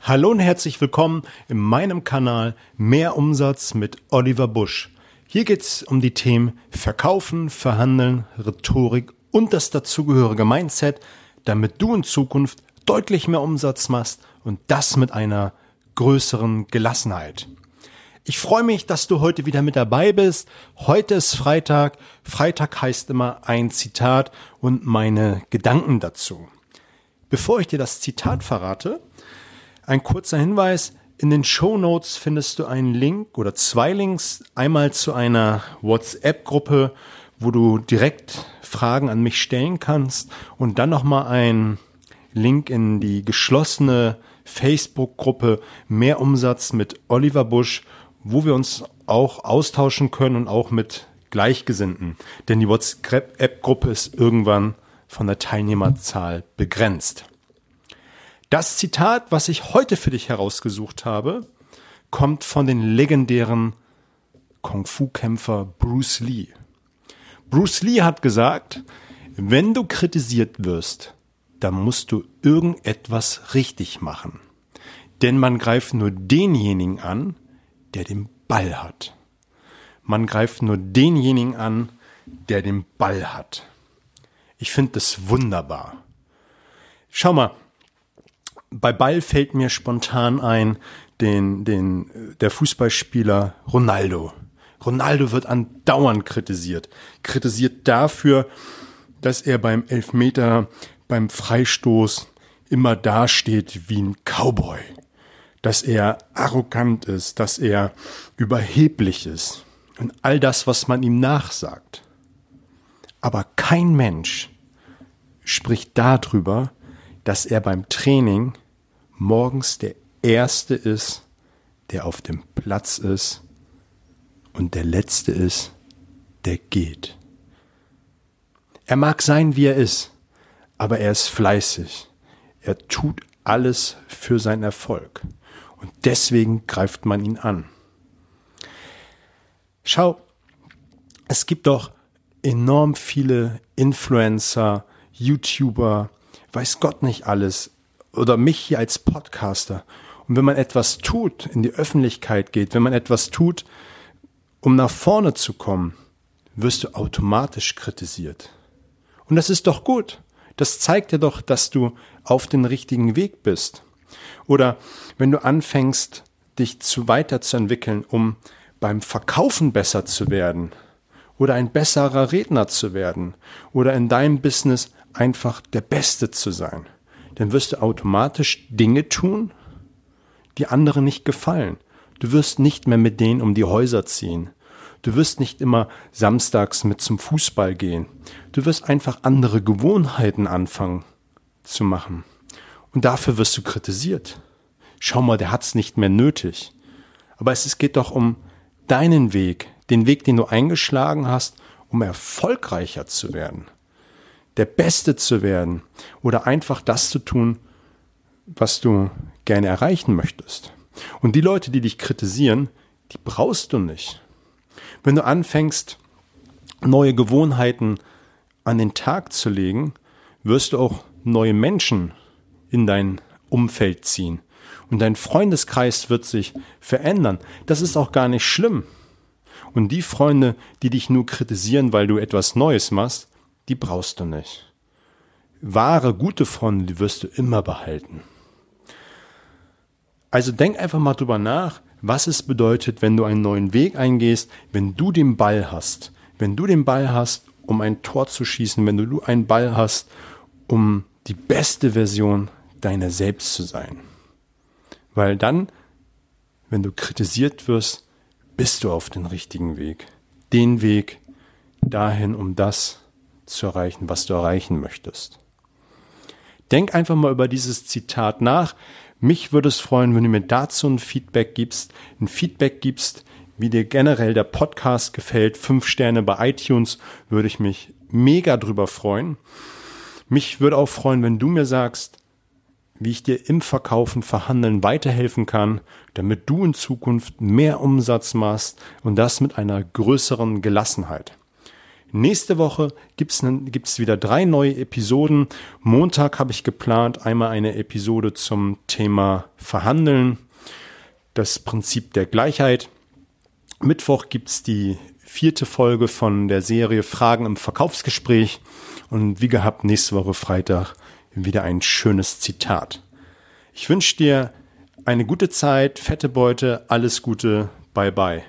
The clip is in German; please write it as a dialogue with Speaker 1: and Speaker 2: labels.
Speaker 1: Hallo und herzlich willkommen in meinem Kanal Mehr Umsatz mit Oliver Busch. Hier geht's um die Themen Verkaufen, Verhandeln, Rhetorik und das dazugehörige Mindset, damit du in Zukunft deutlich mehr Umsatz machst und das mit einer größeren Gelassenheit. Ich freue mich, dass du heute wieder mit dabei bist. Heute ist Freitag. Freitag heißt immer ein Zitat und meine Gedanken dazu. Bevor ich dir das Zitat verrate, ein kurzer Hinweis. In den Show Notes findest du einen Link oder zwei Links. Einmal zu einer WhatsApp-Gruppe, wo du direkt Fragen an mich stellen kannst und dann nochmal ein Link in die geschlossene Facebook-Gruppe Mehr Umsatz mit Oliver Busch, wo wir uns auch austauschen können und auch mit Gleichgesinnten. Denn die WhatsApp-Gruppe ist irgendwann von der Teilnehmerzahl begrenzt. Das Zitat, was ich heute für dich herausgesucht habe, kommt von den legendären Kung-Fu-Kämpfer Bruce Lee. Bruce Lee hat gesagt, wenn du kritisiert wirst, dann musst du irgendetwas richtig machen. Denn man greift nur denjenigen an, der den Ball hat. Man greift nur denjenigen an, der den Ball hat. Ich finde das wunderbar. Schau mal, bei Ball fällt mir spontan ein, den, den, der Fußballspieler Ronaldo. Ronaldo wird andauernd kritisiert. Kritisiert dafür, dass er beim Elfmeter, beim Freistoß immer dasteht wie ein Cowboy. Dass er arrogant ist, dass er überheblich ist. Und all das, was man ihm nachsagt. Aber kein Mensch spricht darüber, dass er beim Training morgens der Erste ist, der auf dem Platz ist und der Letzte ist, der geht. Er mag sein, wie er ist, aber er ist fleißig. Er tut alles für seinen Erfolg. Und deswegen greift man ihn an. Schau, es gibt doch enorm viele Influencer, YouTuber, weiß Gott nicht alles, oder mich hier als Podcaster. Und wenn man etwas tut, in die Öffentlichkeit geht, wenn man etwas tut, um nach vorne zu kommen, wirst du automatisch kritisiert. Und das ist doch gut. Das zeigt dir doch, dass du auf den richtigen Weg bist. Oder wenn du anfängst, dich zu weiterzuentwickeln, um beim Verkaufen besser zu werden oder ein besserer Redner zu werden oder in deinem Business einfach der Beste zu sein dann wirst du automatisch Dinge tun, die anderen nicht gefallen. Du wirst nicht mehr mit denen um die Häuser ziehen. Du wirst nicht immer samstags mit zum Fußball gehen. Du wirst einfach andere Gewohnheiten anfangen zu machen. Und dafür wirst du kritisiert. Schau mal, der hat's nicht mehr nötig. Aber es geht doch um deinen Weg, den Weg, den du eingeschlagen hast, um erfolgreicher zu werden der Beste zu werden oder einfach das zu tun, was du gerne erreichen möchtest. Und die Leute, die dich kritisieren, die brauchst du nicht. Wenn du anfängst, neue Gewohnheiten an den Tag zu legen, wirst du auch neue Menschen in dein Umfeld ziehen. Und dein Freundeskreis wird sich verändern. Das ist auch gar nicht schlimm. Und die Freunde, die dich nur kritisieren, weil du etwas Neues machst, die brauchst du nicht. Wahre, gute Freunde, die wirst du immer behalten. Also denk einfach mal drüber nach, was es bedeutet, wenn du einen neuen Weg eingehst, wenn du den Ball hast. Wenn du den Ball hast, um ein Tor zu schießen, wenn du einen Ball hast, um die beste Version deiner selbst zu sein. Weil dann, wenn du kritisiert wirst, bist du auf den richtigen Weg. Den Weg dahin, um das zu erreichen, was du erreichen möchtest. Denk einfach mal über dieses Zitat nach. Mich würde es freuen, wenn du mir dazu ein Feedback gibst, ein Feedback gibst, wie dir generell der Podcast gefällt. Fünf Sterne bei iTunes würde ich mich mega drüber freuen. Mich würde auch freuen, wenn du mir sagst, wie ich dir im Verkaufen, Verhandeln weiterhelfen kann, damit du in Zukunft mehr Umsatz machst und das mit einer größeren Gelassenheit. Nächste Woche gibt's gibt's wieder drei neue Episoden. Montag habe ich geplant, einmal eine Episode zum Thema Verhandeln, das Prinzip der Gleichheit. Mittwoch gibt's die vierte Folge von der Serie Fragen im Verkaufsgespräch. Und wie gehabt, nächste Woche Freitag wieder ein schönes Zitat. Ich wünsche dir eine gute Zeit, fette Beute, alles Gute, bye bye.